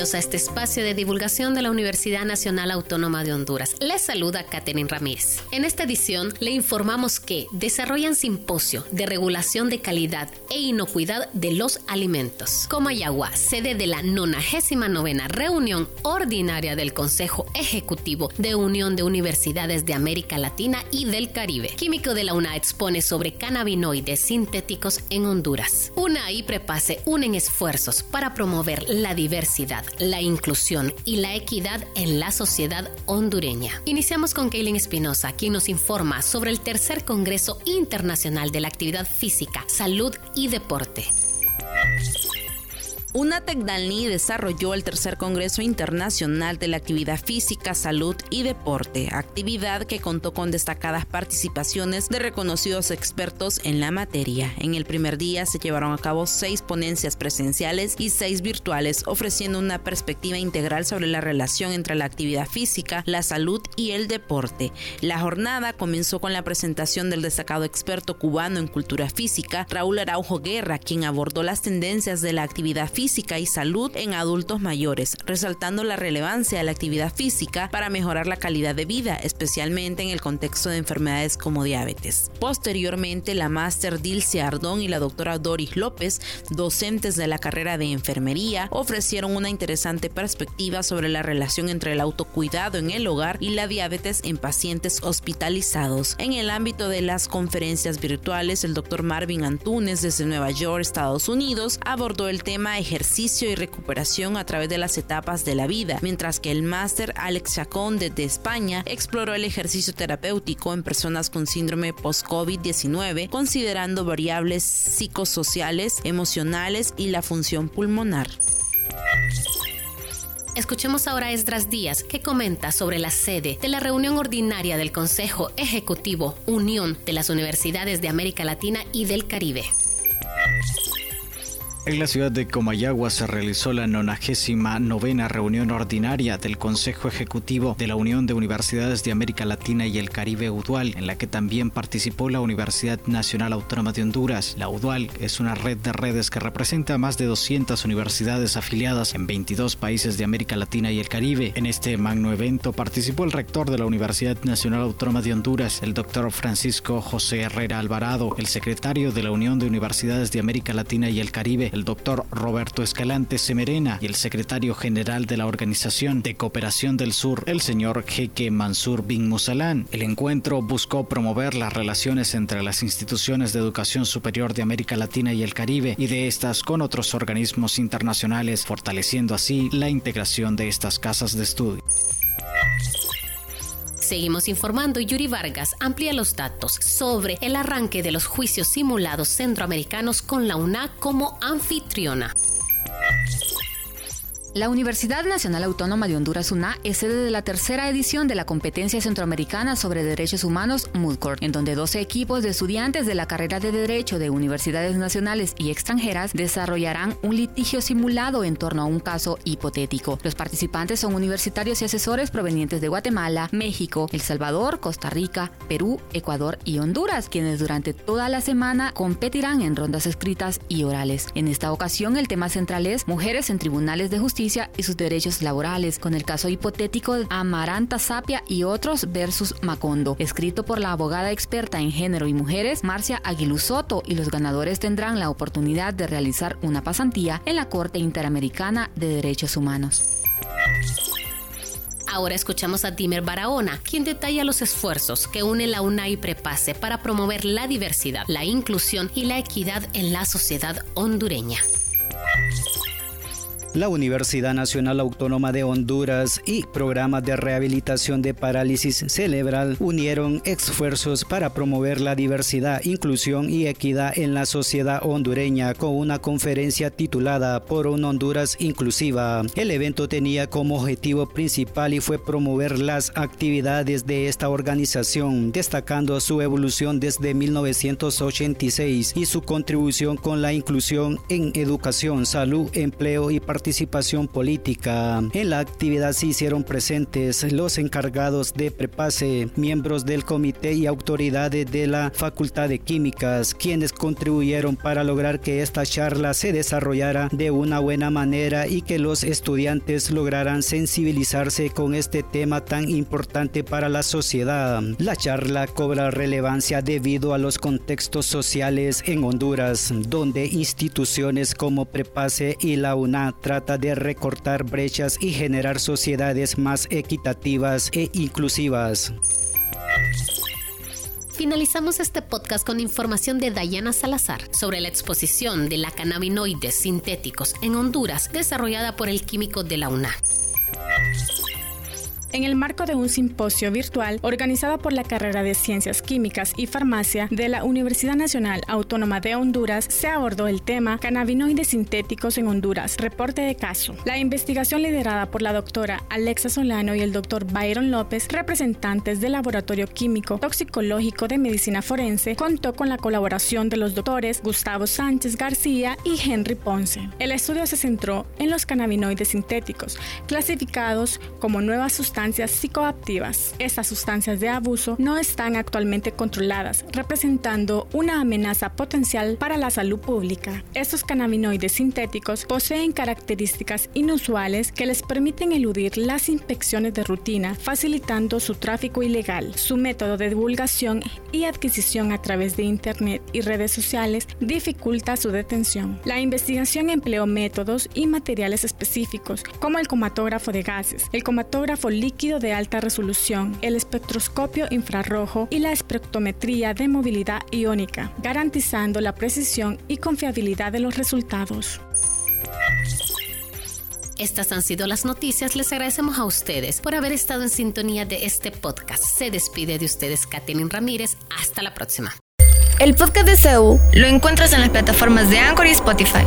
A este espacio de divulgación de la Universidad Nacional Autónoma de Honduras. Les saluda Catherine Ramírez. En esta edición le informamos que desarrollan simposio de regulación de calidad e inocuidad de los alimentos. Comayagua, sede de la 99 reunión ordinaria del Consejo Ejecutivo de Unión de Universidades de América Latina y del Caribe. Químico de la UNA expone sobre cannabinoides sintéticos en Honduras. UNA y Prepase unen esfuerzos para promover la diversidad la inclusión y la equidad en la sociedad hondureña. Iniciamos con Kaylin Espinosa, quien nos informa sobre el tercer Congreso Internacional de la Actividad Física, Salud y Deporte. UNATEC Dalní desarrolló el tercer Congreso Internacional de la Actividad Física, Salud y Deporte, actividad que contó con destacadas participaciones de reconocidos expertos en la materia. En el primer día se llevaron a cabo seis ponencias presenciales y seis virtuales, ofreciendo una perspectiva integral sobre la relación entre la actividad física, la salud y el deporte. La jornada comenzó con la presentación del destacado experto cubano en cultura física, Raúl Araujo Guerra, quien abordó las tendencias de la actividad física física y salud en adultos mayores, resaltando la relevancia de la actividad física para mejorar la calidad de vida, especialmente en el contexto de enfermedades como diabetes. Posteriormente, la máster Dilcia Ardón y la doctora Doris López, docentes de la carrera de enfermería, ofrecieron una interesante perspectiva sobre la relación entre el autocuidado en el hogar y la diabetes en pacientes hospitalizados. En el ámbito de las conferencias virtuales, el doctor Marvin Antunes desde Nueva York, Estados Unidos, abordó el tema ejercicio y recuperación a través de las etapas de la vida, mientras que el máster Alex Chacón desde España exploró el ejercicio terapéutico en personas con síndrome post-COVID-19, considerando variables psicosociales, emocionales y la función pulmonar. Escuchemos ahora a Esdras Díaz, que comenta sobre la sede de la reunión ordinaria del Consejo Ejecutivo Unión de las Universidades de América Latina y del Caribe. En la ciudad de Comayagua se realizó la 99 reunión ordinaria del Consejo Ejecutivo de la Unión de Universidades de América Latina y el Caribe UDUAL, en la que también participó la Universidad Nacional Autónoma de Honduras. La UDUAL es una red de redes que representa a más de 200 universidades afiliadas en 22 países de América Latina y el Caribe. En este magno evento participó el rector de la Universidad Nacional Autónoma de Honduras, el doctor Francisco José Herrera Alvarado, el secretario de la Unión de Universidades de América Latina y el Caribe, el doctor Roberto Escalante Semerena y el secretario general de la Organización de Cooperación del Sur, el señor Jeque Mansur bin Musalán. El encuentro buscó promover las relaciones entre las instituciones de educación superior de América Latina y el Caribe y de estas con otros organismos internacionales, fortaleciendo así la integración de estas casas de estudio. Seguimos informando y Yuri Vargas amplía los datos sobre el arranque de los juicios simulados centroamericanos con la UNA como anfitriona. La Universidad Nacional Autónoma de Honduras UNA es sede de la tercera edición de la competencia centroamericana sobre derechos humanos MUDCORT, en donde 12 equipos de estudiantes de la carrera de Derecho de universidades nacionales y extranjeras desarrollarán un litigio simulado en torno a un caso hipotético. Los participantes son universitarios y asesores provenientes de Guatemala, México, El Salvador, Costa Rica, Perú, Ecuador y Honduras, quienes durante toda la semana competirán en rondas escritas y orales. En esta ocasión el tema central es Mujeres en Tribunales de Justicia y sus derechos laborales, con el caso hipotético de Amaranta Sapia y otros versus Macondo, escrito por la abogada experta en género y mujeres Marcia Aguilú Soto, y los ganadores tendrán la oportunidad de realizar una pasantía en la Corte Interamericana de Derechos Humanos. Ahora escuchamos a Dimer Barahona, quien detalla los esfuerzos que une la UNAI Prepase para promover la diversidad, la inclusión y la equidad en la sociedad hondureña. La Universidad Nacional Autónoma de Honduras y Programa de Rehabilitación de Parálisis Cerebral unieron esfuerzos para promover la diversidad, inclusión y equidad en la sociedad hondureña con una conferencia titulada Por una Honduras Inclusiva. El evento tenía como objetivo principal y fue promover las actividades de esta organización, destacando su evolución desde 1986 y su contribución con la inclusión en educación, salud, empleo y participación participación política. En la actividad se hicieron presentes los encargados de prepase, miembros del comité y autoridades de la Facultad de Químicas, quienes contribuyeron para lograr que esta charla se desarrollara de una buena manera y que los estudiantes lograran sensibilizarse con este tema tan importante para la sociedad. La charla cobra relevancia debido a los contextos sociales en Honduras, donde instituciones como Prepase y la UNA trata de recortar brechas y generar sociedades más equitativas e inclusivas. Finalizamos este podcast con información de Dayana Salazar sobre la exposición de la cannabinoides sintéticos en Honduras desarrollada por el químico de la UNA en el marco de un simposio virtual organizado por la carrera de Ciencias Químicas y Farmacia de la Universidad Nacional Autónoma de Honduras, se abordó el tema Cannabinoides sintéticos en Honduras, reporte de caso. La investigación liderada por la doctora Alexa Solano y el doctor Byron López, representantes del Laboratorio Químico Toxicológico de Medicina Forense, contó con la colaboración de los doctores Gustavo Sánchez García y Henry Ponce. El estudio se centró en los cannabinoides sintéticos, clasificados como nuevas psicoactivas. Estas sustancias de abuso no están actualmente controladas, representando una amenaza potencial para la salud pública. Estos cannabinoides sintéticos poseen características inusuales que les permiten eludir las inspecciones de rutina, facilitando su tráfico ilegal. Su método de divulgación y adquisición a través de Internet y redes sociales dificulta su detención. La investigación empleó métodos y materiales específicos, como el comatógrafo de gases, el comatógrafo líquido líquido de alta resolución, el espectroscopio infrarrojo y la espectrometría de movilidad iónica, garantizando la precisión y confiabilidad de los resultados. Estas han sido las noticias. Les agradecemos a ustedes por haber estado en sintonía de este podcast. Se despide de ustedes Katherine Ramírez. Hasta la próxima. El podcast de CEU lo encuentras en las plataformas de Anchor y Spotify.